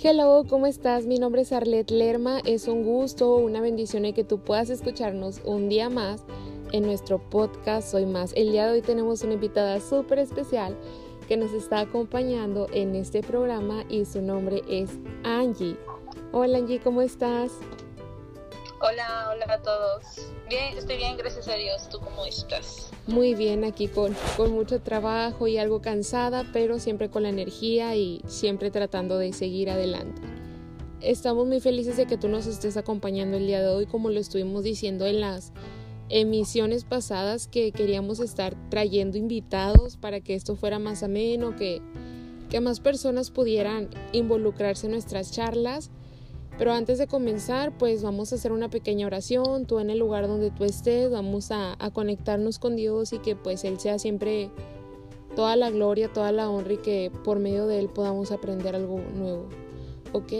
Hello, ¿cómo estás? Mi nombre es Arlette Lerma. Es un gusto, una bendición que tú puedas escucharnos un día más en nuestro podcast Soy Más. El día de hoy tenemos una invitada súper especial que nos está acompañando en este programa y su nombre es Angie. Hola Angie, ¿cómo estás? Hola, hola a todos. Bien, estoy bien, gracias a Dios. ¿Tú cómo estás? Muy bien, aquí con, con mucho trabajo y algo cansada, pero siempre con la energía y siempre tratando de seguir adelante. Estamos muy felices de que tú nos estés acompañando el día de hoy, como lo estuvimos diciendo en las emisiones pasadas, que queríamos estar trayendo invitados para que esto fuera más ameno, que, que más personas pudieran involucrarse en nuestras charlas pero antes de comenzar, pues vamos a hacer una pequeña oración, tú en el lugar donde tú estés, vamos a, conectarnos con Dios y que pues Él sea siempre toda la gloria, toda la honra y que por medio de Él podamos aprender algo nuevo. ¿Ok?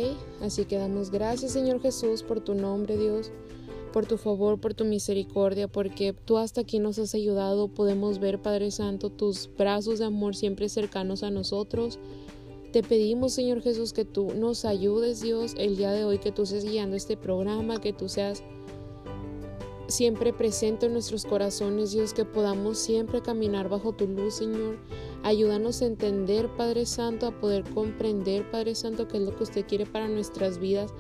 Así que damos gracias Señor Jesús por tu nombre Dios, por tu favor, por tu misericordia, porque tú hasta aquí nos has ayudado, podemos ver Padre Santo tus brazos de amor siempre cercanos a nosotros te pedimos, Señor Jesús, que tú nos ayudes, Dios, el día de hoy, que tú seas guiando este programa, que tú seas siempre presente en nuestros corazones, Dios, que podamos siempre caminar bajo tu luz, Señor. Ayúdanos a entender, Padre Santo, a poder comprender, Padre Santo, qué es lo que usted quiere para nuestras vidas.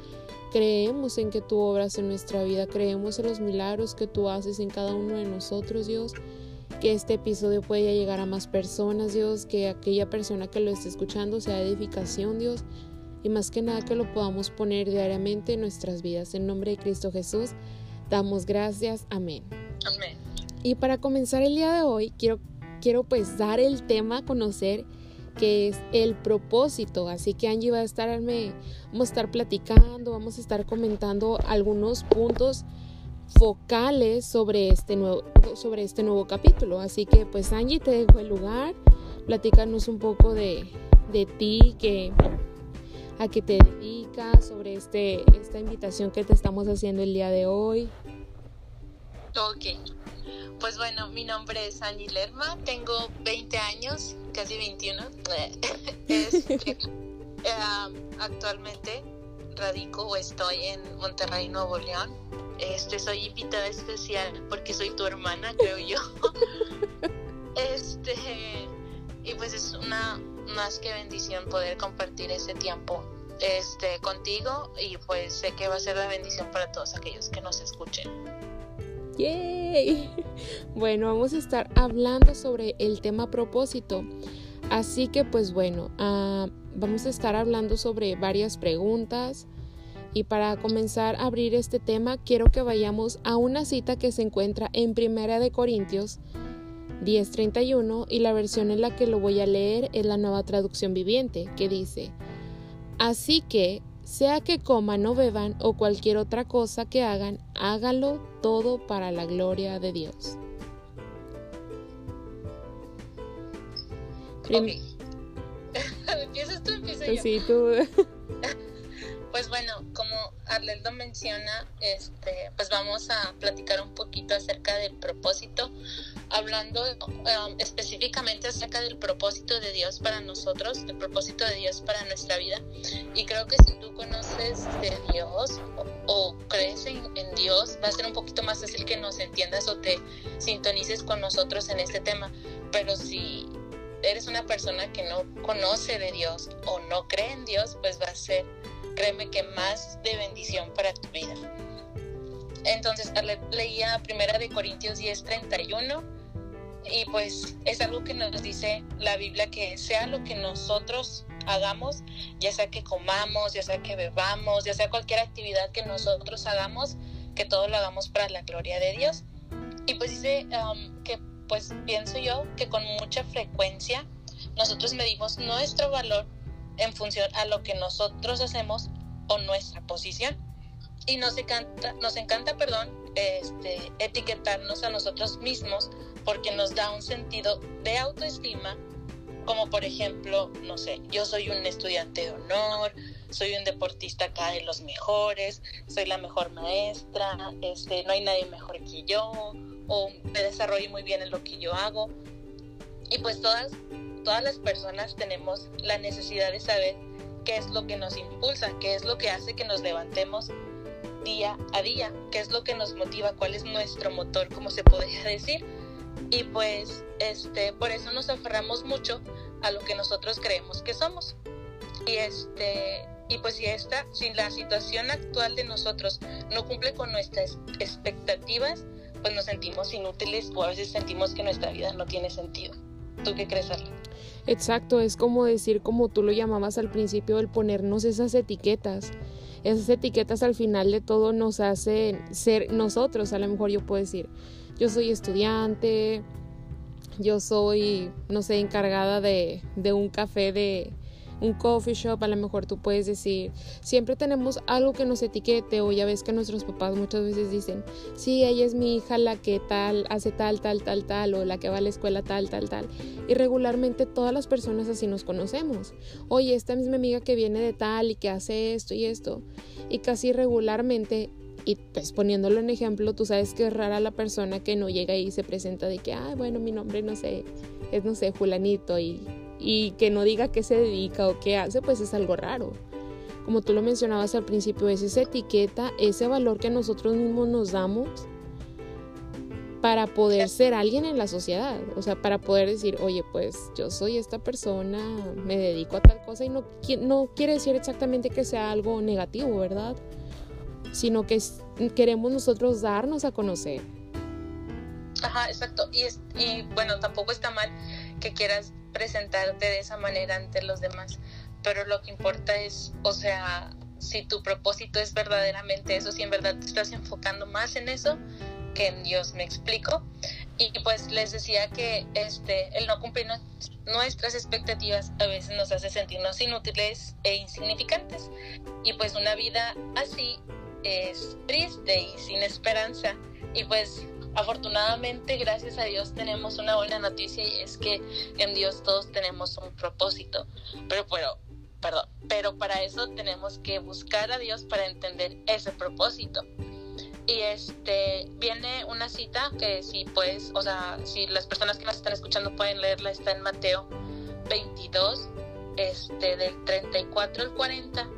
Creemos en que tú obras en nuestra vida, creemos en los milagros que tú haces en cada uno de nosotros, Dios que este episodio pueda llegar a más personas, Dios, que aquella persona que lo esté escuchando sea edificación, Dios, y más que nada que lo podamos poner diariamente en nuestras vidas. En nombre de Cristo Jesús, damos gracias. Amén. Amén. Y para comenzar el día de hoy, quiero, quiero pues dar el tema a conocer que es el propósito. Así que Angie va a estarme, vamos a estar platicando, vamos a estar comentando algunos puntos focales sobre este nuevo, sobre este nuevo capítulo. Así que pues Angie, te dejo el lugar, platícanos un poco de, de ti, que, a qué te dedicas, sobre este, esta invitación que te estamos haciendo el día de hoy. Ok, pues bueno, mi nombre es Angie Lerma, tengo 20 años, casi 21. Este, eh, actualmente radico o estoy en Monterrey, Nuevo León este, soy invitada especial porque soy tu hermana, creo yo. este, y pues es una más que bendición poder compartir ese tiempo este, contigo y pues sé que va a ser la bendición para todos aquellos que nos escuchen. ¡Yay! Bueno, vamos a estar hablando sobre el tema propósito. Así que pues bueno, ah, vamos a estar hablando sobre varias preguntas y para comenzar a abrir este tema, quiero que vayamos a una cita que se encuentra en Primera de Corintios 10:31 y la versión en la que lo voy a leer es la nueva traducción viviente, que dice, Así que, sea que coman o beban o cualquier otra cosa que hagan, hágalo todo para la gloria de Dios. ¿Empiezas tú? Empiezo yo. Sí, tú. Pues bueno, como Arleldo menciona, este, pues vamos a platicar un poquito acerca del propósito, hablando um, específicamente acerca del propósito de Dios para nosotros, el propósito de Dios para nuestra vida. Y creo que si tú conoces de Dios o, crees en, en Dios, va a ser un poquito más fácil que nos entiendas o te sintonices con nosotros en este tema. Pero si eres una persona que no conoce de Dios o no cree en Dios, pues va a ser créeme que más de bendición para tu vida. Entonces leía primera de Corintios 10, 31 y pues es algo que nos dice la Biblia que sea lo que nosotros hagamos, ya sea que comamos, ya sea que bebamos, ya sea cualquier actividad que nosotros hagamos, que todo lo hagamos para la gloria de Dios. Y pues dice um, que pues pienso yo que con mucha frecuencia nosotros medimos nuestro valor en función a lo que nosotros hacemos o nuestra posición. Y nos encanta, nos encanta, perdón, este, etiquetarnos a nosotros mismos porque nos da un sentido de autoestima, como por ejemplo, no sé, yo soy un estudiante de honor, soy un deportista acá de los mejores, soy la mejor maestra, este, no hay nadie mejor que yo, o me desarrollo muy bien en lo que yo hago. Y pues todas todas las personas tenemos la necesidad de saber qué es lo que nos impulsa, qué es lo que hace que nos levantemos día a día, qué es lo que nos motiva, cuál es nuestro motor, como se podría decir. Y pues este, por eso nos aferramos mucho a lo que nosotros creemos que somos. Y este, y pues si esta, si la situación actual de nosotros no cumple con nuestras expectativas, pues nos sentimos inútiles o a veces sentimos que nuestra vida no tiene sentido. ¿Tú qué crees, Arla? Exacto, es como decir, como tú lo llamabas al principio, el ponernos esas etiquetas. Esas etiquetas al final de todo nos hacen ser nosotros. A lo mejor yo puedo decir, yo soy estudiante, yo soy, no sé, encargada de, de un café de, un coffee shop, a lo mejor tú puedes decir, siempre tenemos algo que nos etiquete o ya ves que nuestros papás muchas veces dicen, sí, ella es mi hija la que tal, hace tal, tal, tal, tal, o la que va a la escuela tal, tal, tal. Y regularmente todas las personas así nos conocemos. Oye, esta es mi amiga que viene de tal y que hace esto y esto. Y casi regularmente y pues poniéndolo en ejemplo, tú sabes que es rara la persona que no llega y se presenta de que, ay, bueno, mi nombre no sé, es no sé, Julanito y y que no diga qué se dedica o qué hace, pues es algo raro. Como tú lo mencionabas al principio, es esa etiqueta, ese valor que nosotros mismos nos damos para poder ser alguien en la sociedad, o sea, para poder decir, oye, pues yo soy esta persona, me dedico a tal cosa y no, no quiere decir exactamente que sea algo negativo, ¿verdad? Sino que queremos nosotros darnos a conocer. Ajá, exacto. Y, y bueno, tampoco está mal que quieras presentarte de esa manera ante los demás, pero lo que importa es, o sea, si tu propósito es verdaderamente eso, si en verdad te estás enfocando más en eso que en Dios, me explico. Y pues les decía que este, el no cumplir nuestras expectativas a veces nos hace sentirnos inútiles e insignificantes. Y pues una vida así es triste y sin esperanza. Y pues Afortunadamente, gracias a Dios, tenemos una buena noticia y es que en Dios todos tenemos un propósito. Pero, pero, perdón, pero para eso tenemos que buscar a Dios para entender ese propósito. Y este viene una cita que si puedes, o sea, si las personas que nos están escuchando pueden leerla, está en Mateo 22, este, del 34 al 40.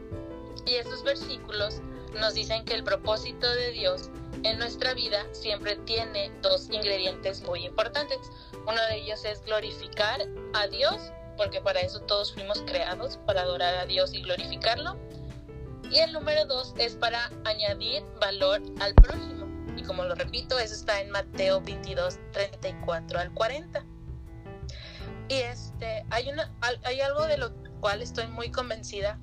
Y esos versículos nos dicen que el propósito de Dios en nuestra vida siempre tiene dos ingredientes muy importantes. Uno de ellos es glorificar a Dios, porque para eso todos fuimos creados, para adorar a Dios y glorificarlo. Y el número dos es para añadir valor al prójimo. Y como lo repito, eso está en Mateo 22, 34 al 40. Y este, hay, una, hay algo de lo cual estoy muy convencida,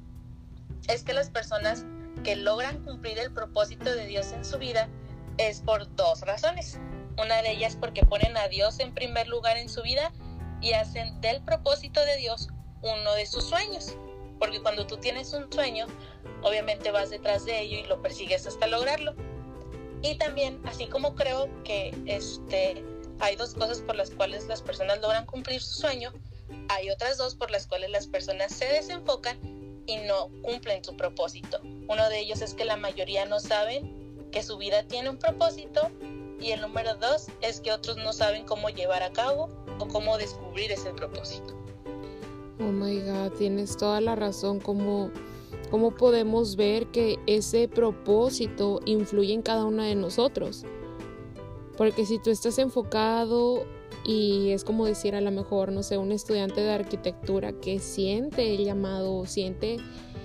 es que las personas que logran cumplir el propósito de Dios en su vida es por dos razones. Una de ellas porque ponen a Dios en primer lugar en su vida y hacen del propósito de Dios uno de sus sueños. Porque cuando tú tienes un sueño, obviamente vas detrás de ello y lo persigues hasta lograrlo. Y también, así como creo que este, hay dos cosas por las cuales las personas logran cumplir su sueño, hay otras dos por las cuales las personas se desenfocan y no cumplen su propósito. Uno de ellos es que la mayoría no saben que su vida tiene un propósito y el número dos es que otros no saben cómo llevar a cabo o cómo descubrir ese propósito. Oh my God, tienes toda la razón. ¿Cómo, cómo podemos ver que ese propósito influye en cada uno de nosotros? Porque si tú estás enfocado y es como decir a lo mejor, no sé, un estudiante de arquitectura que siente el llamado, siente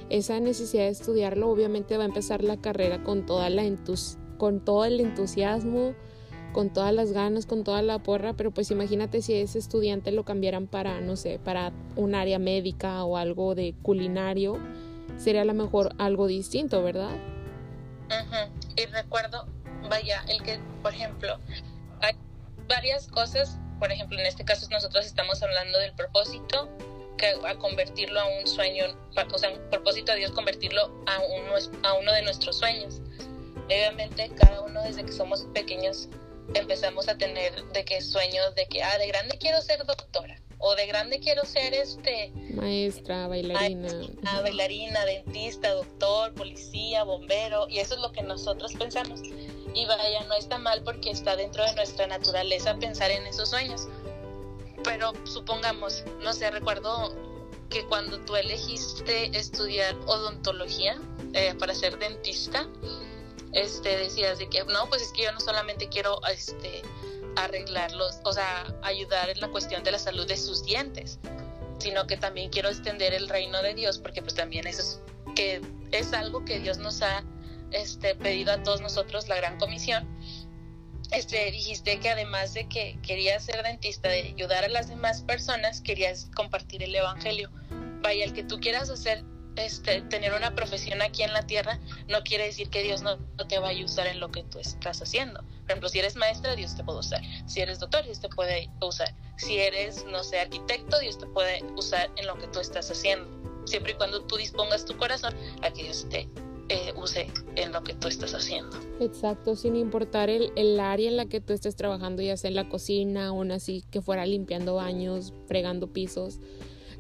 esa necesidad de estudiarlo, obviamente va a empezar la carrera con, toda la con todo el entusiasmo, con todas las ganas, con toda la porra, pero pues imagínate si ese estudiante lo cambiaran para, no sé, para un área médica o algo de culinario, sería a lo mejor algo distinto, ¿verdad? Y recuerdo, vaya, el que, por ejemplo, hay varias cosas, por ejemplo, en este caso nosotros estamos hablando del propósito, a convertirlo a un sueño, o sea, un propósito de Dios convertirlo a uno, a uno de nuestros sueños. Obviamente cada uno desde que somos pequeños empezamos a tener de que sueños de que, ah, de grande quiero ser doctora o de grande quiero ser este maestra, bailarina, maestra, bailarina, dentista, doctor, policía, bombero y eso es lo que nosotros pensamos. Y vaya, no está mal porque está dentro de nuestra naturaleza pensar en esos sueños. Pero supongamos, no sé, recuerdo que cuando tú elegiste estudiar odontología eh, para ser dentista, este, decías de que no, pues es que yo no solamente quiero este, arreglarlos, o sea, ayudar en la cuestión de la salud de sus dientes, sino que también quiero extender el reino de Dios, porque pues también eso es, que es algo que Dios nos ha este, pedido a todos nosotros, la gran comisión. Este, dijiste que además de que querías ser dentista, de ayudar a las demás personas, querías compartir el Evangelio. Vaya, el que tú quieras hacer este, tener una profesión aquí en la tierra no quiere decir que Dios no, te vaya a usar en lo que tú estás haciendo. Por ejemplo, si eres maestra, Dios te puede usar. Si eres doctor, Dios te puede usar. Si eres, no sé, arquitecto, Dios te puede usar en lo que tú estás haciendo. Siempre y cuando tú dispongas tu corazón a que Dios te eh, use en lo que tú estás haciendo. Exacto, sin importar el, el área en la que tú estés trabajando, ya sea en la cocina o así que fuera limpiando baños, fregando pisos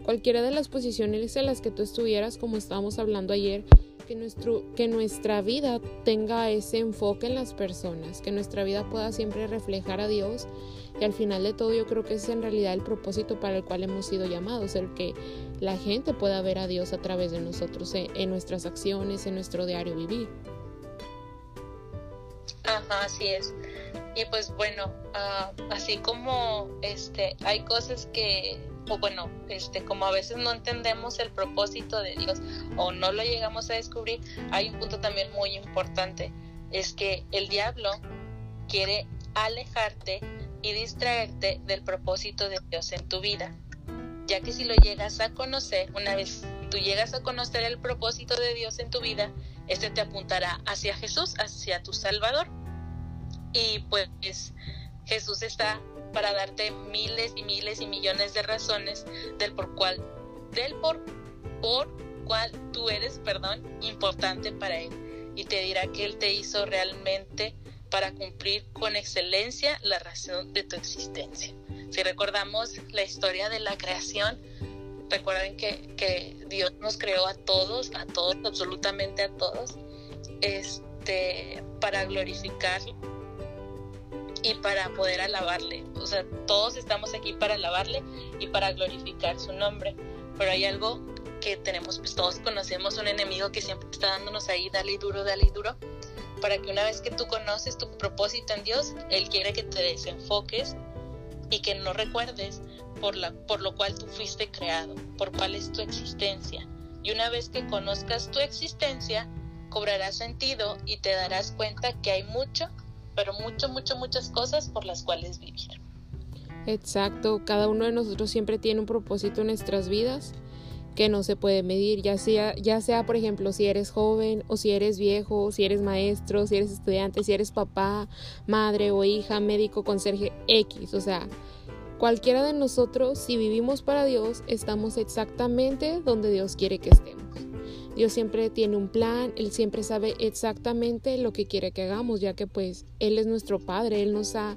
Cualquiera de las posiciones en las que tú estuvieras, como estábamos hablando ayer, que, nuestro, que nuestra vida tenga ese enfoque en las personas, que nuestra vida pueda siempre reflejar a Dios. Y al final de todo yo creo que es en realidad el propósito para el cual hemos sido llamados, el que la gente pueda ver a Dios a través de nosotros, en, nuestras acciones, en nuestro diario vivir. Ajá, así es. Y pues bueno, ah, así como este, hay cosas que o bueno, este, como a veces no entendemos el propósito de Dios o no lo llegamos a descubrir, hay un punto también muy importante, es que el diablo quiere alejarte y distraerte del propósito de Dios en tu vida, ya que si lo llegas a conocer, una vez tú llegas a conocer el propósito de Dios en tu vida, este te apuntará hacia Jesús, hacia tu Salvador. Y pues Jesús está para darte miles y miles y millones de razones del por cual, del por, por cual tú eres, perdón, importante para Él. Y te dirá que Él te hizo realmente para cumplir con excelencia la razón de tu existencia. Si recordamos la historia de la creación, recuerden que, que Dios nos creó a todos, a todos, absolutamente a todos, este, para glorificarlo y para poder alabarle. O sea, todos estamos aquí para alabarle y para glorificar su nombre. Pero hay algo que tenemos, pues todos conocemos un enemigo que siempre está dándonos ahí, dale duro, dale duro, para que una vez que tú conoces tu propósito en Dios, Él quiere que te desenfoques y que no recuerdes por, la, por lo cual tú fuiste creado, por cuál es tu existencia. Y una vez que conozcas tu existencia, cobrarás sentido y te darás cuenta que hay mucho pero mucho, mucho, muchas cosas por las cuales vivir. Exacto, cada uno de nosotros siempre tiene un propósito en nuestras vidas que no se puede medir, ya sea, ya sea por ejemplo si eres joven o si eres viejo, si eres maestro, si eres estudiante, si eres papá, madre o hija, médico, conserje X, o sea, cualquiera de nosotros, si vivimos para Dios, estamos exactamente donde Dios quiere que estemos. Dios siempre tiene un plan, Él siempre sabe exactamente lo que quiere que hagamos, ya que pues Él es nuestro Padre, Él nos ha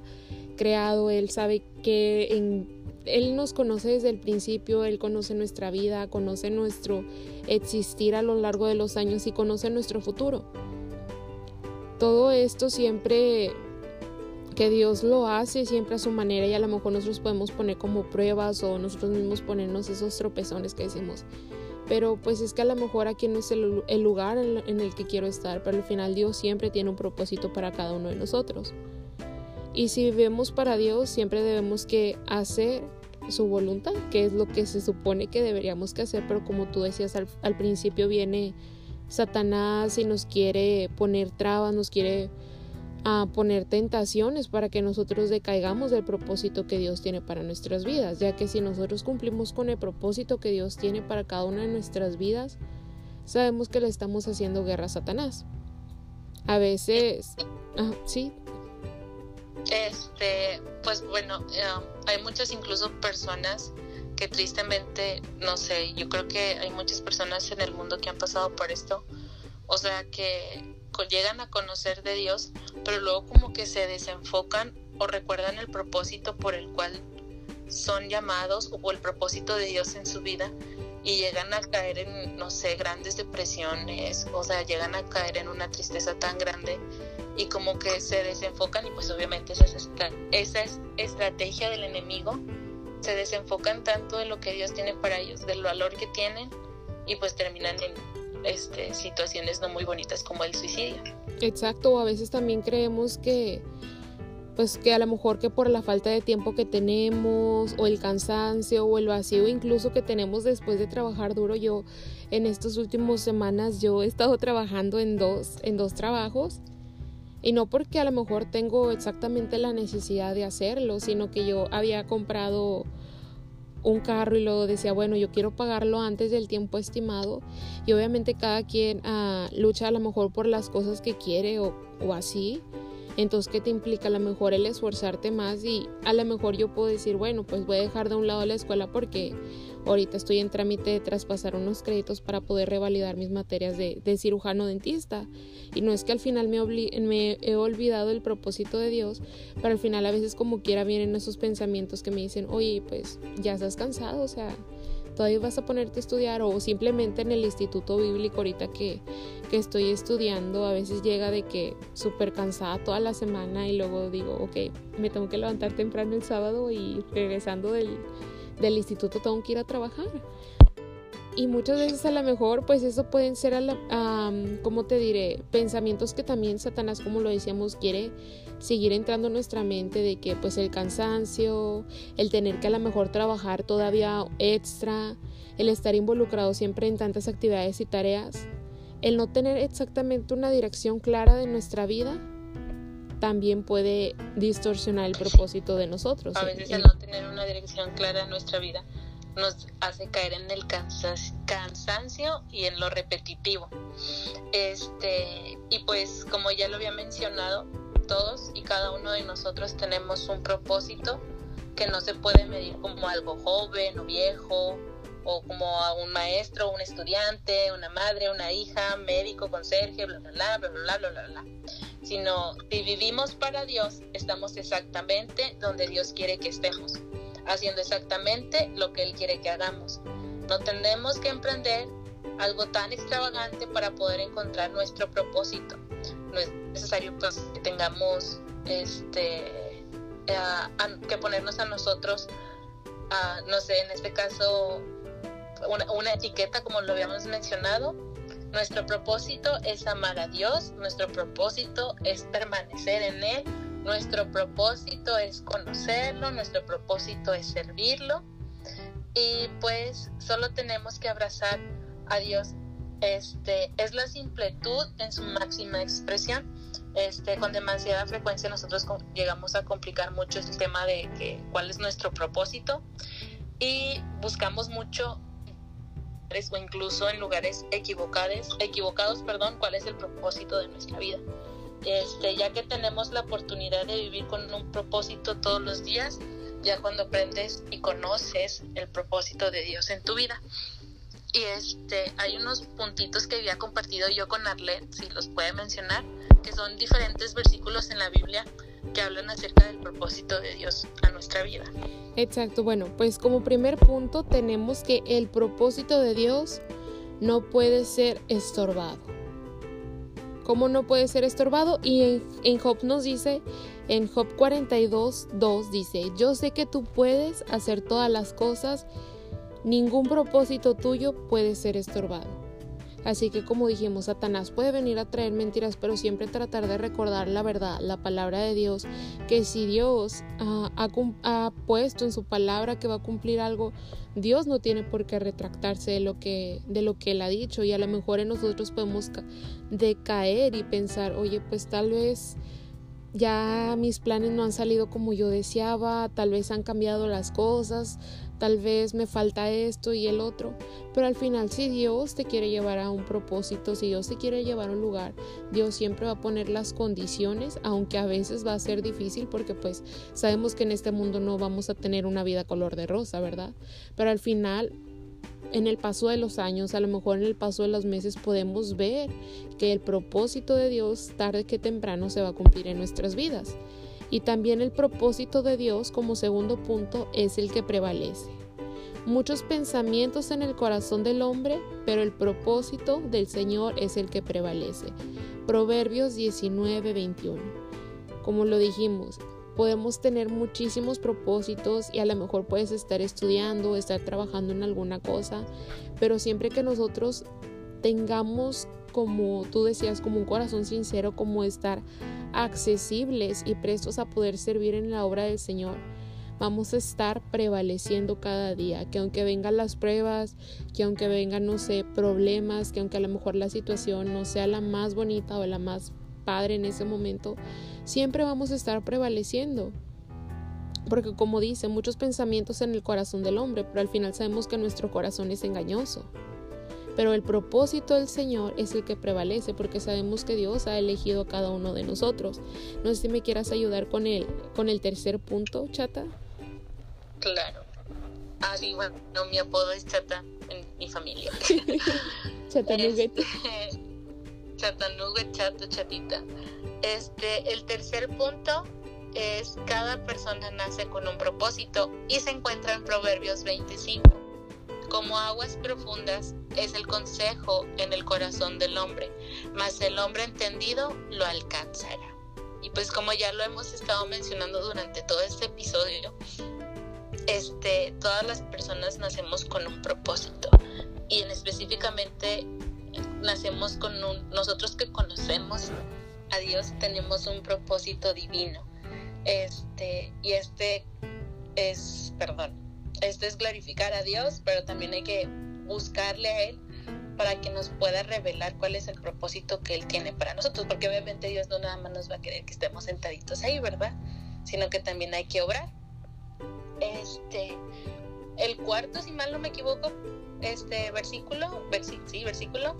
creado, Él sabe que en, Él nos conoce desde el principio, Él conoce nuestra vida, conoce nuestro existir a lo largo de los años y conoce nuestro futuro. Todo esto siempre que Dios lo hace siempre a su manera y a lo mejor nosotros podemos poner como pruebas o nosotros mismos ponernos esos tropezones que decimos, pero pues es que a lo mejor aquí no es el, lugar en, el que quiero estar, pero al final Dios siempre tiene un propósito para cada uno de nosotros. Y si vivimos para Dios, siempre debemos que hacer su voluntad, que es lo que se supone que deberíamos que hacer, pero como tú decías al, principio viene Satanás y nos quiere poner trabas, nos quiere a poner tentaciones para que nosotros decaigamos del propósito que Dios tiene para nuestras vidas, ya que si nosotros cumplimos con el propósito que Dios tiene para cada una de nuestras vidas, sabemos que le estamos haciendo guerra a Satanás. A veces, sí. Este, pues bueno, eh, hay muchas incluso personas que tristemente, no sé, yo creo que hay muchas personas en el mundo que han pasado por esto, o sea que llegan a conocer de Dios, pero luego como que se desenfocan o recuerdan el propósito por el cual son llamados o el propósito de Dios en su vida y llegan a caer en, no sé, grandes depresiones, o sea, llegan a caer en una tristeza tan grande y como que se desenfocan y pues obviamente esa es, esa es estrategia del enemigo se desenfocan tanto de lo que Dios tiene para ellos, del valor que tienen y pues terminan en este, situaciones no muy bonitas como el suicidio. Exacto, a veces también creemos que pues que a lo mejor que por la falta de tiempo que tenemos o el cansancio o el vacío incluso que tenemos después de trabajar duro yo en estas últimas semanas yo he estado trabajando en dos en dos trabajos y no porque a lo mejor tengo exactamente la necesidad de hacerlo sino que yo había comprado un carro y luego decía, bueno, yo quiero pagarlo antes del tiempo estimado y obviamente cada quien uh, lucha a lo mejor por las cosas que quiere o, o así. Entonces, ¿qué te implica? A lo mejor el esforzarte más y a lo mejor yo puedo decir, bueno, pues voy a dejar de un lado la escuela porque ahorita estoy en trámite de traspasar unos créditos para poder revalidar mis materias de, de cirujano dentista. Y no es que al final me, me he olvidado el propósito de Dios, pero al final a veces como quiera vienen esos pensamientos que me dicen, oye, pues ya estás cansado, o sea, todavía vas a ponerte a estudiar o simplemente en el instituto bíblico ahorita que, que estoy estudiando a veces llega de que súper cansada toda la semana y luego digo, ok, me tengo que levantar temprano el sábado y regresando del, del instituto tengo que ir a trabajar. Y muchas veces a lo mejor pues eso pueden ser, a la, como te diré, pensamientos que también Satanás, como lo decíamos, quiere seguir entrando en nuestra mente de que pues el cansancio, el tener que a lo mejor trabajar todavía extra, el estar involucrado siempre en tantas actividades y tareas, el no tener exactamente una dirección clara de nuestra vida, también puede distorsionar el propósito de nosotros. A veces el no tener una dirección clara en nuestra vida nos hace caer en el cansancio y en lo repetitivo. Este, y pues como ya lo había mencionado, todos y cada uno de nosotros tenemos un propósito que no se puede medir como algo joven o viejo o como a un maestro, un estudiante, una madre, una hija, médico, conserje, bla, bla, bla, bla, bla, bla, bla, bla. Sino, si vivimos para Dios, estamos exactamente donde Dios quiere que estemos, haciendo exactamente lo que Él quiere que hagamos. No tenemos que emprender algo tan extravagante para poder encontrar nuestro propósito no es necesario pues, que tengamos este que ponernos a nosotros no sé en este caso una, una etiqueta como lo habíamos mencionado nuestro propósito es amar a Dios nuestro propósito es permanecer en él nuestro propósito es conocerlo nuestro propósito es servirlo y pues solo tenemos que abrazar a Dios este, es la simpletud en su máxima expresión. Este, con demasiada frecuencia nosotros llegamos a complicar mucho el tema de que, cuál es nuestro propósito y buscamos mucho o incluso en lugares equivocados, equivocados, perdón, cuál es el propósito de nuestra vida. Este, ya que tenemos la oportunidad de vivir con un propósito todos los días, ya cuando aprendes y conoces el propósito de Dios en tu vida. Y este, hay unos puntitos que había compartido yo con Arlet, si los puede mencionar, que son diferentes versículos en la Biblia que hablan acerca del propósito de Dios a nuestra vida. Exacto, bueno, pues como primer punto tenemos que el propósito de Dios no puede ser estorbado. ¿Cómo no puede ser estorbado? Y en, en Job nos dice, en Job 42, 2 dice, yo sé que tú puedes hacer todas las cosas Ningún propósito tuyo puede ser estorbado. Así que como dijimos, Satanás puede venir a traer mentiras, pero siempre tratar de recordar la verdad, la palabra de Dios, que si Dios ha, puesto en su palabra que va a cumplir algo, Dios no tiene por qué retractarse de lo que, de lo que Él ha dicho. Y a lo mejor en nosotros podemos decaer y pensar, oye, pues tal vez ya mis planes no han salido como yo deseaba, tal vez han cambiado las cosas, tal vez me falta esto y el otro, pero al final si Dios te quiere llevar a un propósito, si Dios te quiere llevar a un lugar, Dios siempre va a poner las condiciones, aunque a veces va a ser difícil porque pues sabemos que en este mundo no vamos a tener una vida color de rosa, ¿verdad? Pero al final en el paso de los años, a lo mejor en el paso de los meses podemos ver que el propósito de Dios tarde que temprano se va a cumplir en nuestras vidas. Y también el propósito de Dios como segundo punto es el que prevalece. Muchos pensamientos en el corazón del hombre, pero el propósito del Señor es el que prevalece. Proverbios 19, 21. Como lo dijimos, podemos tener muchísimos propósitos y a lo mejor puedes estar estudiando, estar trabajando en alguna cosa, pero siempre que nosotros tengamos, como tú decías, como un corazón sincero, como estar accesibles y prestos a poder servir en la obra del Señor, vamos a estar prevaleciendo cada día, que aunque vengan las pruebas, que aunque vengan, no sé, problemas, que aunque a lo mejor la situación no sea la más bonita o la más padre en ese momento, siempre vamos a estar prevaleciendo. Porque como dice, muchos pensamientos en el corazón del hombre, pero al final sabemos que nuestro corazón es engañoso. Pero el propósito del Señor es el que prevalece porque sabemos que Dios ha elegido a cada uno de nosotros. No sé si me quieras ayudar con el, con el tercer punto, chata. Claro. Ah, sí, bueno, mi apodo es chata en mi familia. chata. Este, chata Nugget, chata, chatita. Este, el tercer punto es cada persona nace con un propósito y se encuentra en Proverbios 25. Como aguas profundas es el consejo en el corazón del hombre, mas el hombre entendido lo alcanzará. Y pues como ya lo hemos estado mencionando durante todo este episodio, este, todas las personas nacemos con un propósito y en específicamente nacemos con un, nosotros que conocemos a Dios tenemos un propósito divino. Este, y este es, perdón, este es glorificar a Dios, pero también hay que buscarle a Él para que nos pueda revelar cuál es el propósito que Él tiene para nosotros, porque obviamente Dios no nada más nos va a querer que estemos sentaditos ahí, ¿verdad? Sino que también hay que obrar. Este, el cuarto, si mal no me equivoco, este versículo, sí, versículo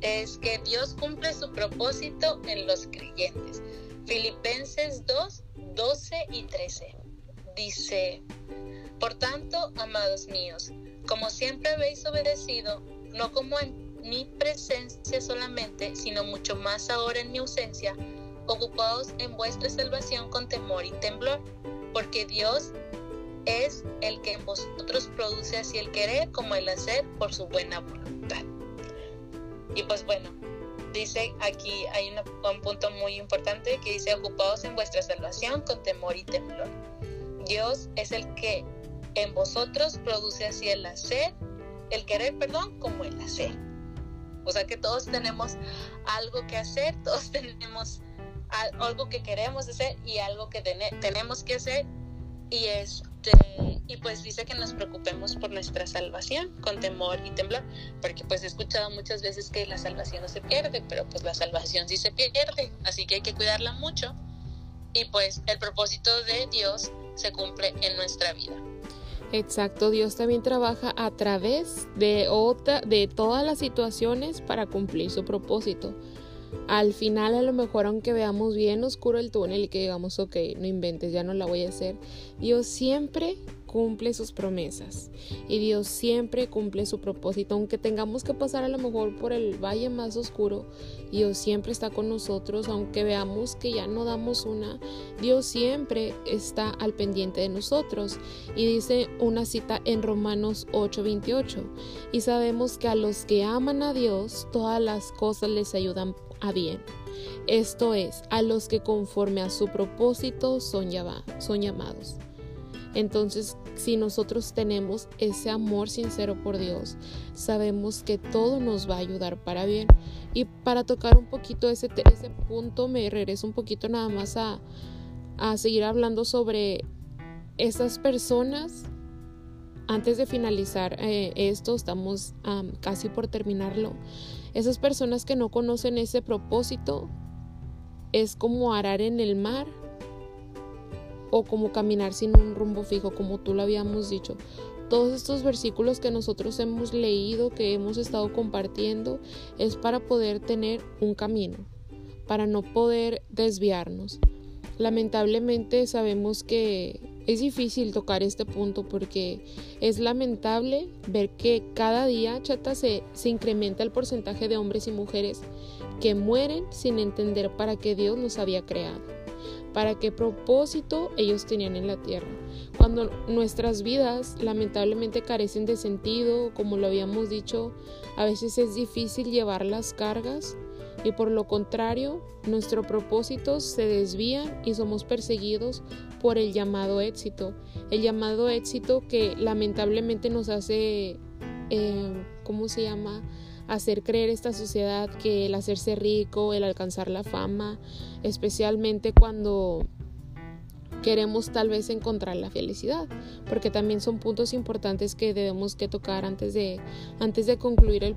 es que Dios cumple su propósito en los creyentes. Filipenses 2, 12 y 13. Dice, por tanto, amados míos, como siempre habéis obedecido, no como en mi presencia solamente, sino mucho más ahora en mi ausencia, ocupados en vuestra salvación con temor y temblor, porque Dios es el que en vosotros produce así el querer como el hacer por su buena voluntad. Y pues bueno, dice aquí hay un punto muy importante que dice ocupados en vuestra salvación con temor y temblor. Dios es el que en vosotros produce así el hacer, el querer, perdón, como el hacer. O sea que todos tenemos algo que hacer, todos tenemos algo que queremos hacer y algo que tenemos que hacer y este y pues dice que nos preocupemos por nuestra salvación con temor y temblor porque pues he escuchado muchas veces que la salvación no se pierde pero pues la salvación sí se pierde así que hay que cuidarla mucho y pues el propósito de Dios se cumple en nuestra vida. Exacto, Dios también trabaja a través de otra de todas las situaciones para cumplir su propósito. Al final a lo mejor aunque veamos bien oscuro el túnel y que digamos, ok, no inventes, ya no la voy a hacer, Dios siempre cumple sus promesas. Y Dios siempre cumple su propósito, aunque tengamos que pasar a lo mejor por el valle más oscuro, Dios siempre está con nosotros, aunque veamos que ya no damos una, Dios siempre está al pendiente de nosotros. Y dice una cita en Romanos 8:28 y sabemos que a los que aman a Dios todas las cosas les ayudan a bien. Esto es, a los que conforme a su propósito son, son llamados. Entonces, si nosotros tenemos ese amor sincero por Dios, sabemos que todo nos va a ayudar para bien. Y para tocar un poquito ese, ese punto, me regreso un poquito nada más a, a seguir hablando sobre esas personas. Antes de finalizar eh, esto, estamos casi por terminarlo. Esas personas que no conocen ese propósito es como arar en el mar o como caminar sin un rumbo fijo, como tú lo habíamos dicho. Todos estos versículos que nosotros hemos leído, que hemos estado compartiendo, es para poder tener un camino, para no poder desviarnos. Lamentablemente sabemos que es difícil tocar este punto porque es lamentable ver que cada día, chata, se, se incrementa el porcentaje de hombres y mujeres que mueren sin entender para qué Dios los había creado, para qué propósito ellos tenían en la tierra. Cuando nuestras vidas lamentablemente carecen de sentido, como lo habíamos dicho, a veces es difícil llevar las cargas y por lo contrario, nuestros propósitos se desvían y somos perseguidos por el llamado éxito. El llamado éxito que lamentablemente nos hace, eh, ¿cómo se llama? Hacer creer esta sociedad que el hacerse rico, el alcanzar la fama, especialmente cuando queremos tal vez encontrar la felicidad, porque también son puntos importantes que debemos que tocar antes de, antes de concluir el,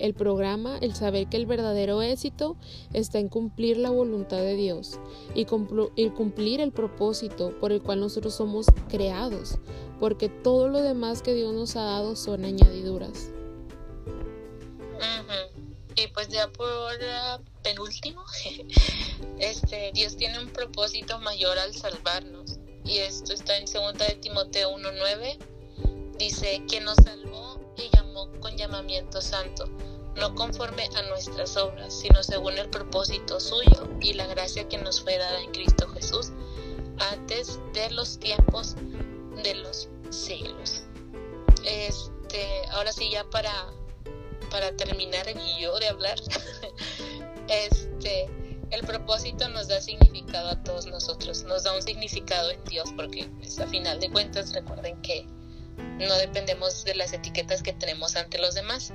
el, programa, el saber que el verdadero éxito está en cumplir la voluntad de Dios y, y cumplir el propósito por el cual nosotros somos creados, porque todo lo demás que Dios nos ha dado son añadiduras. Y pues ya por penúltimo, este, Dios tiene un propósito mayor al salvarnos. Y esto está en 2 de Timoteo 1.9. Dice que nos salvó y llamó con llamamiento santo, no conforme a nuestras obras, sino según el propósito suyo y la gracia que nos fue dada en Cristo Jesús antes de los tiempos de los siglos. Este, ahora sí ya para para terminar yo de hablar, este, el propósito nos da significado a todos nosotros, nos da un significado en Dios, porque pues, a final de cuentas recuerden que no dependemos de las etiquetas que tenemos ante los demás.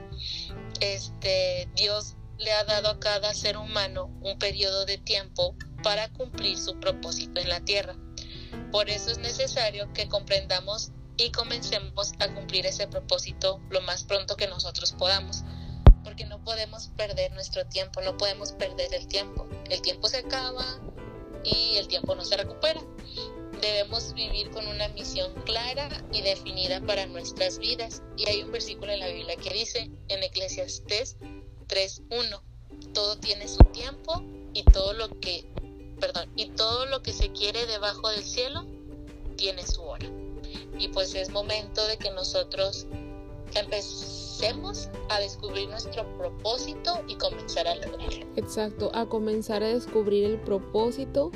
Este, Dios le ha dado a cada ser humano un periodo de tiempo para cumplir su propósito en la tierra. Por eso es necesario que comprendamos y comencemos a cumplir ese propósito lo más pronto que nosotros podamos. Porque no podemos perder nuestro tiempo, no podemos perder el tiempo. El tiempo se acaba y el tiempo no se recupera. Debemos vivir con una misión clara y definida para nuestras vidas. Y hay un versículo en la Biblia que dice en Eclesiastes 3.1, todo tiene su tiempo y todo lo que, perdón, y todo lo que se quiere debajo del cielo tiene su hora y pues es momento de que nosotros empecemos a descubrir nuestro propósito y comenzar a lograrlo. Exacto, a comenzar a descubrir el propósito,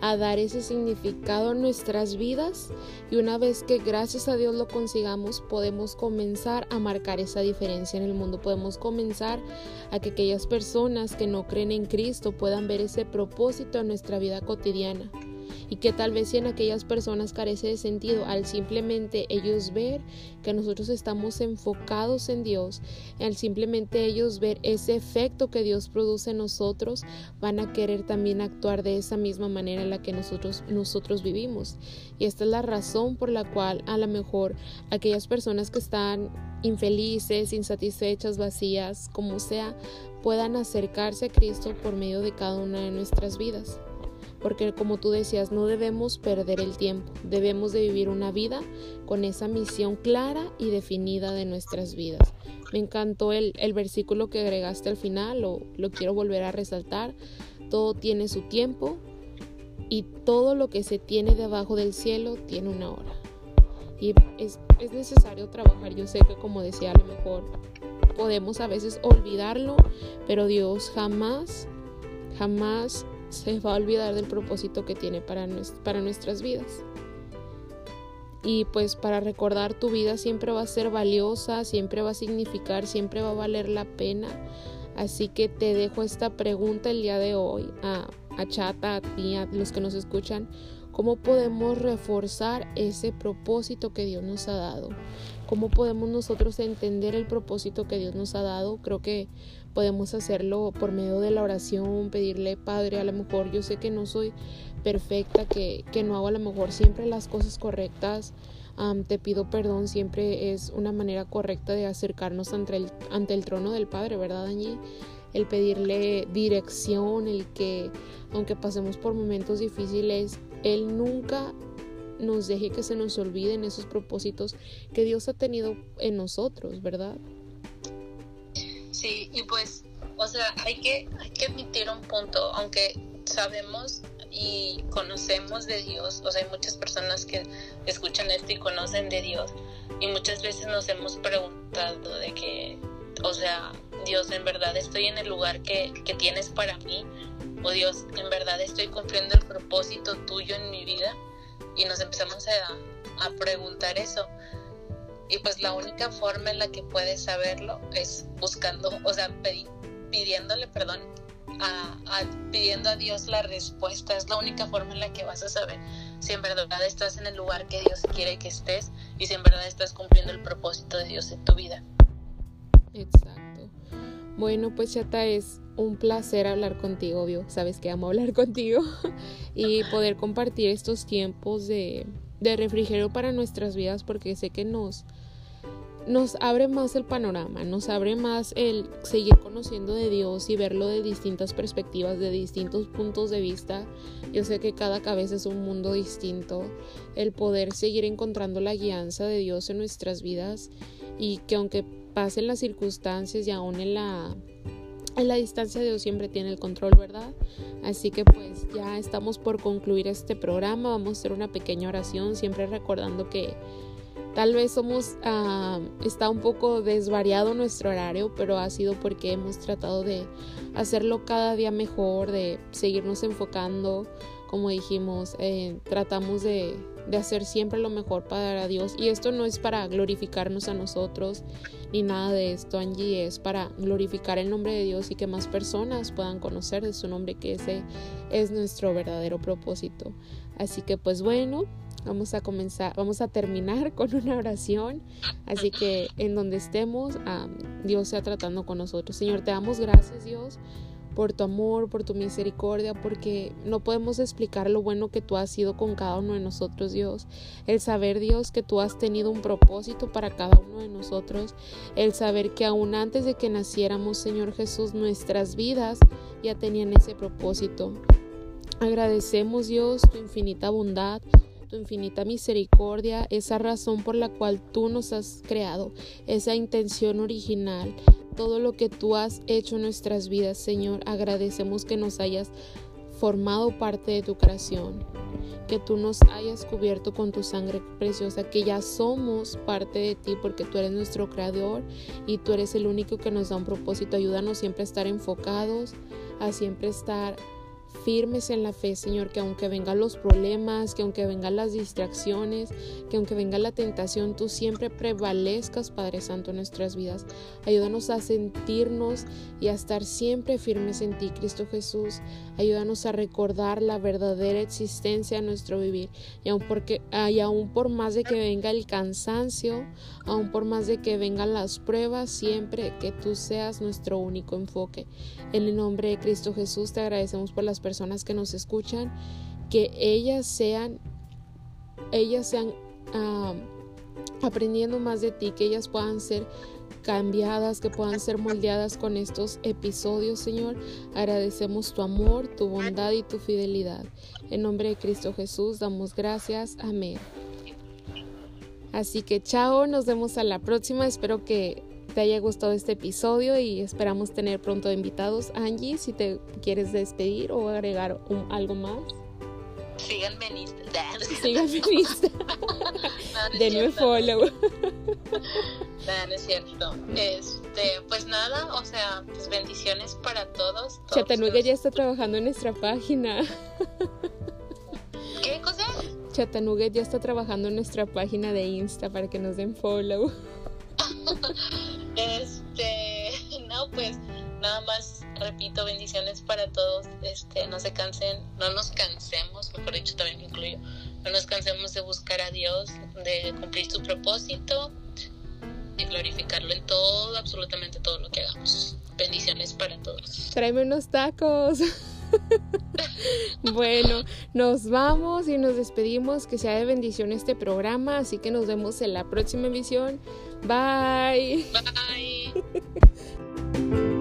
a dar ese significado a nuestras vidas y una vez que gracias a Dios lo consigamos podemos comenzar a marcar esa diferencia en el mundo, podemos comenzar a que aquellas personas que no creen en Cristo puedan ver ese propósito en nuestra vida cotidiana y que tal vez en aquellas personas carece de sentido al simplemente ellos ver que nosotros estamos enfocados en Dios, al simplemente ellos ver ese efecto que Dios produce en nosotros, van a querer también actuar de esa misma manera en la que nosotros, nosotros vivimos. Y esta es la razón por la cual a lo mejor aquellas personas que están infelices, insatisfechas, vacías, como sea, puedan acercarse a Cristo por medio de cada una de nuestras vidas porque como tú decías, no debemos perder el tiempo, debemos de vivir una vida con esa misión clara y definida de nuestras vidas. Me encantó el, versículo que agregaste al final, lo, lo quiero volver a resaltar, todo tiene su tiempo y todo lo que se tiene debajo del cielo tiene una hora. Y es, es necesario trabajar, yo sé que como decía a lo mejor podemos a veces olvidarlo, pero Dios jamás, jamás se va a olvidar del propósito que tiene para, para nuestras vidas. Y pues para recordar tu vida siempre va a ser valiosa, siempre va a significar, siempre va a valer la pena. Así que te dejo esta pregunta el día de hoy a, a Chata, a ti, a los que nos escuchan. ¿Cómo podemos reforzar ese propósito que Dios nos ha dado? ¿Cómo podemos nosotros entender el propósito que Dios nos ha dado? Creo que Podemos hacerlo por medio de la oración, pedirle, Padre, a lo mejor yo sé que no soy perfecta, que, que no hago a lo mejor siempre las cosas correctas. te pido perdón, siempre es una manera correcta de acercarnos ante el, ante el trono del Padre, ¿verdad, Añi? El pedirle dirección, el que, aunque pasemos por momentos difíciles, Él nunca nos deje que se nos olviden esos propósitos que Dios ha tenido en nosotros, ¿verdad? Sí, y pues, o sea, hay que, hay que admitir un punto, aunque sabemos y conocemos de Dios, o sea, hay muchas personas que escuchan esto y conocen de Dios, y muchas veces nos hemos preguntado de que, o sea, Dios, en verdad estoy en el lugar que, que tienes para mí, o Dios, en verdad estoy cumpliendo el propósito tuyo en mi vida, y nos empezamos a, a preguntar eso. Y pues la única forma en la que puedes saberlo es buscando, o sea, pidiéndole perdón, pidiendo a Dios la respuesta. Es la única forma en la que vas a saber si en verdad estás en el lugar que Dios quiere que estés y si en verdad estás cumpliendo el propósito de Dios en tu vida. Exacto. Bueno, pues Chata, es un placer hablar contigo, obvio. Sabes que amo hablar contigo y poder compartir estos tiempos de, de refrigerio para nuestras vidas porque sé que nos, nos abre más el panorama, nos abre más el seguir conociendo de Dios y verlo de distintas perspectivas, de distintos puntos de vista. Yo sé que cada cabeza es un mundo distinto, el poder seguir encontrando la guianza de Dios en nuestras vidas y que aunque pasen las circunstancias y aún en la en la distancia Dios siempre tiene el control, ¿verdad? Así que pues ya estamos por concluir este programa, vamos a hacer una pequeña oración, siempre recordando que Tal vez somos, ah, está un poco desvariado nuestro horario, pero ha sido porque hemos tratado de hacerlo cada día mejor, de seguirnos enfocando, como dijimos, eh, tratamos de, de hacer siempre lo mejor para Dios. Y esto no es para glorificarnos a nosotros ni nada de esto, Angie, es para glorificar el nombre de Dios y que más personas puedan conocer de su nombre, que ese es nuestro verdadero propósito. Así que pues bueno, Vamos a comenzar, vamos a terminar con una oración. Así que en donde estemos, Dios sea tratando con nosotros. Señor, te damos gracias, Dios, por tu amor, por tu misericordia, porque no podemos explicar lo bueno que tú has sido con cada uno de nosotros, Dios. El saber, Dios, que tú has tenido un propósito para cada uno de nosotros. El saber que aún antes de que naciéramos, Señor Jesús, nuestras vidas ya tenían ese propósito. Agradecemos, Dios, tu infinita bondad tu infinita misericordia, esa razón por la cual tú nos has creado, esa intención original, todo lo que tú has hecho en nuestras vidas, Señor. Agradecemos que nos hayas formado parte de tu creación, que tú nos hayas cubierto con tu sangre preciosa, que ya somos parte de ti porque tú eres nuestro creador y tú eres el único que nos da un propósito. Ayúdanos siempre a estar enfocados, a siempre estar firmes en la fe, Señor, que aunque vengan los problemas, que aunque vengan las distracciones, que aunque venga la tentación, tú siempre prevalezcas, Padre Santo, en nuestras vidas. Ayúdanos a sentirnos y a estar siempre firmes en ti, Cristo Jesús. Ayúdanos a recordar la verdadera existencia de nuestro vivir. Y aun, porque, y aún por más de que venga el cansancio, aún por más de que vengan las pruebas, siempre que tú seas nuestro único enfoque. En el nombre de Cristo Jesús te agradecemos por las personas que nos escuchan, que ellas sean, ellas sean ah, aprendiendo más de ti, que ellas puedan ser cambiadas, que puedan ser moldeadas con estos episodios, Señor. Agradecemos tu amor, tu bondad y tu fidelidad. En nombre de Cristo Jesús damos gracias. Amén. Así que chao, nos vemos a la próxima. Espero que te haya gustado este episodio y esperamos tener pronto invitados. Angie, si te quieres despedir o agregar algo más. Síganme en Instagram. Síganme en Instagram. Denme follow. No, no es cierto. Este, pues nada, o sea, pues bendiciones para todos. Chattanooga ya está trabajando en nuestra página. ¿Qué cosa? Ya está trabajando en nuestra página de Insta para que nos den follow. este, no, pues nada más repito bendiciones para todos. Este, no se cansen, no nos cansemos, mejor dicho también me incluyo. No nos cansemos de buscar a Dios, de cumplir su propósito, de glorificarlo en todo, absolutamente todo lo que hagamos. Bendiciones para todos. Tráeme unos tacos. bueno, nos vamos y nos despedimos. Que sea de bendición este programa. Así que nos vemos en la próxima emisión. Bye. Bye.